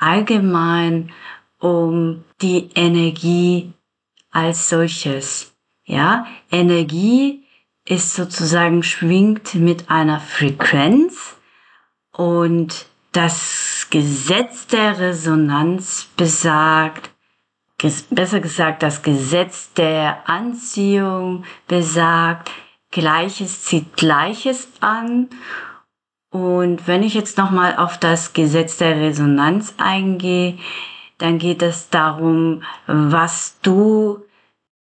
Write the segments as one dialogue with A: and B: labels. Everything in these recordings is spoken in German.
A: allgemein um die Energie als solches. Ja, Energie ist sozusagen schwingt mit einer Frequenz und das Gesetz der Resonanz besagt, besser gesagt, das Gesetz der Anziehung besagt, Gleiches zieht Gleiches an und wenn ich jetzt nochmal auf das Gesetz der Resonanz eingehe, dann geht es darum, was du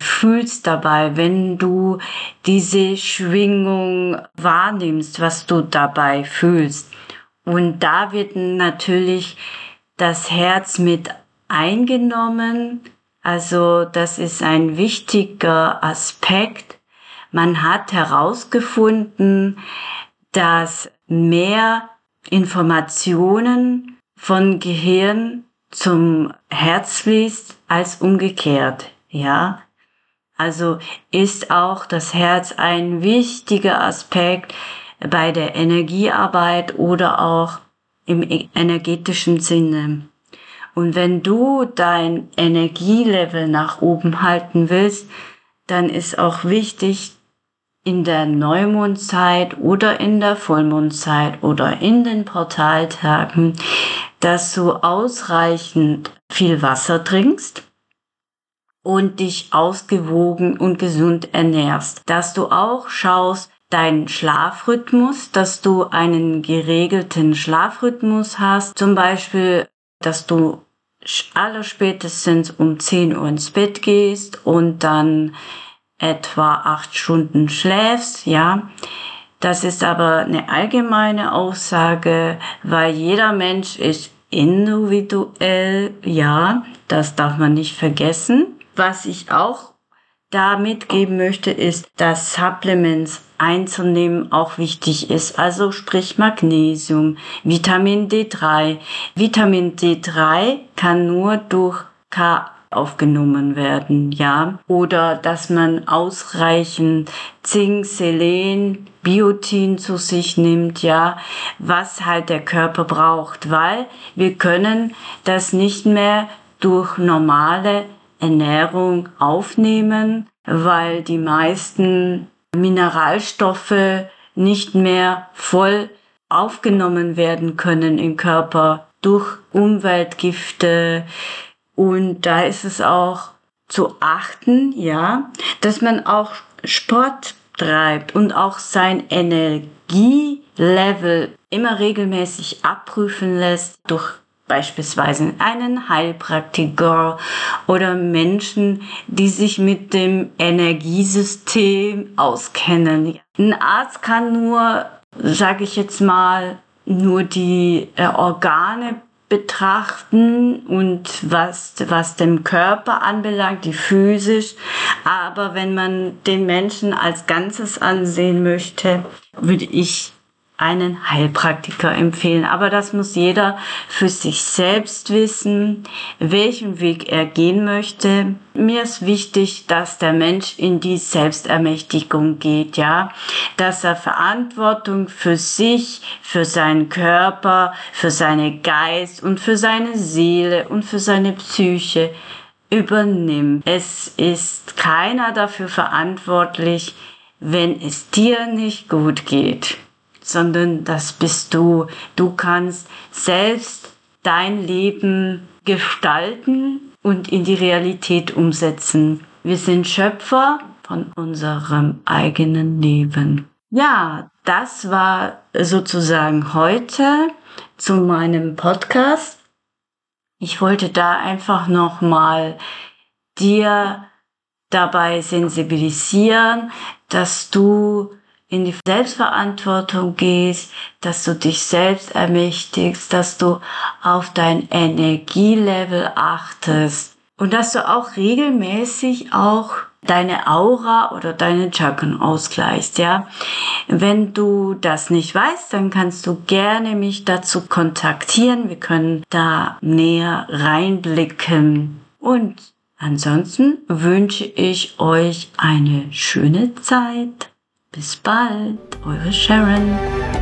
A: fühlst dabei, wenn du diese Schwingung wahrnimmst, was du dabei fühlst. Und da wird natürlich das Herz mit eingenommen. Also das ist ein wichtiger Aspekt. Man hat herausgefunden, dass mehr Informationen von Gehirn zum Herz fließt als umgekehrt, ja. Also ist auch das Herz ein wichtiger Aspekt bei der Energiearbeit oder auch im e-, energetischen Sinne. Und wenn du dein Energielevel nach oben halten willst, dann ist auch wichtig, in der Neumondzeit oder in der Vollmondzeit oder in den Portaltagen, dass du ausreichend viel Wasser trinkst und dich ausgewogen und gesund ernährst, dass du auch schaust, deinen Schlafrhythmus, dass du einen geregelten Schlafrhythmus hast, zum Beispiel, dass du allerspätestens um 10 Uhr ins Bett gehst und dann etwa acht Stunden schläfst, ja. Das ist aber eine allgemeine Aussage, weil jeder Mensch ist individuell, ja, das darf man nicht vergessen. Was ich auch da mitgeben möchte, ist, dass Supplements einzunehmen auch wichtig ist. Also sprich Magnesium, Vitamin D3. Vitamin D3 kann nur durch K aufgenommen werden, ja. Oder dass man ausreichend Zink, Selen, Biotin zu sich nimmt, ja, was halt der Körper braucht, weil wir können das nicht mehr durch normale Ernährung aufnehmen, weil die meisten Mineralstoffe nicht mehr voll aufgenommen werden können im Körper durch Umweltgifte, und da ist es auch zu achten, ja, dass man auch Sport treibt und auch sein Energielevel immer regelmäßig abprüfen lässt durch beispielsweise einen Heilpraktiker oder Menschen, die sich mit dem Energiesystem auskennen. Ein Arzt kann nur, sage ich jetzt mal, nur die äh, Organe betrachten und was, was dem Körper anbelangt, die physisch. Aber wenn man den Menschen als Ganzes ansehen möchte, würde ich einen Heilpraktiker empfehlen. Aber das muss jeder für sich selbst wissen, welchen Weg er gehen möchte. Mir ist wichtig, dass der Mensch in die Selbstermächtigung geht, ja, dass er Verantwortung für sich, für seinen Körper, für seine Geist und für seine Seele und für seine Psyche übernimmt. Es ist keiner dafür verantwortlich, wenn es dir nicht gut geht sondern das bist du. Du kannst selbst dein Leben gestalten und in die Realität umsetzen. Wir sind Schöpfer von unserem eigenen Leben. Ja, das war sozusagen heute zu meinem Podcast. Ich wollte da einfach noch mal dir dabei sensibilisieren, dass du in die Selbstverantwortung gehst, dass du dich selbst ermächtigst, dass du auf dein Energielevel achtest und dass du auch regelmäßig auch deine Aura oder deine Chakren ausgleichst, ja. Wenn du das nicht weißt, dann kannst du gerne mich dazu kontaktieren. Wir können da näher reinblicken. Und ansonsten wünsche ich euch eine schöne Zeit. Bis bald, eure Sharon.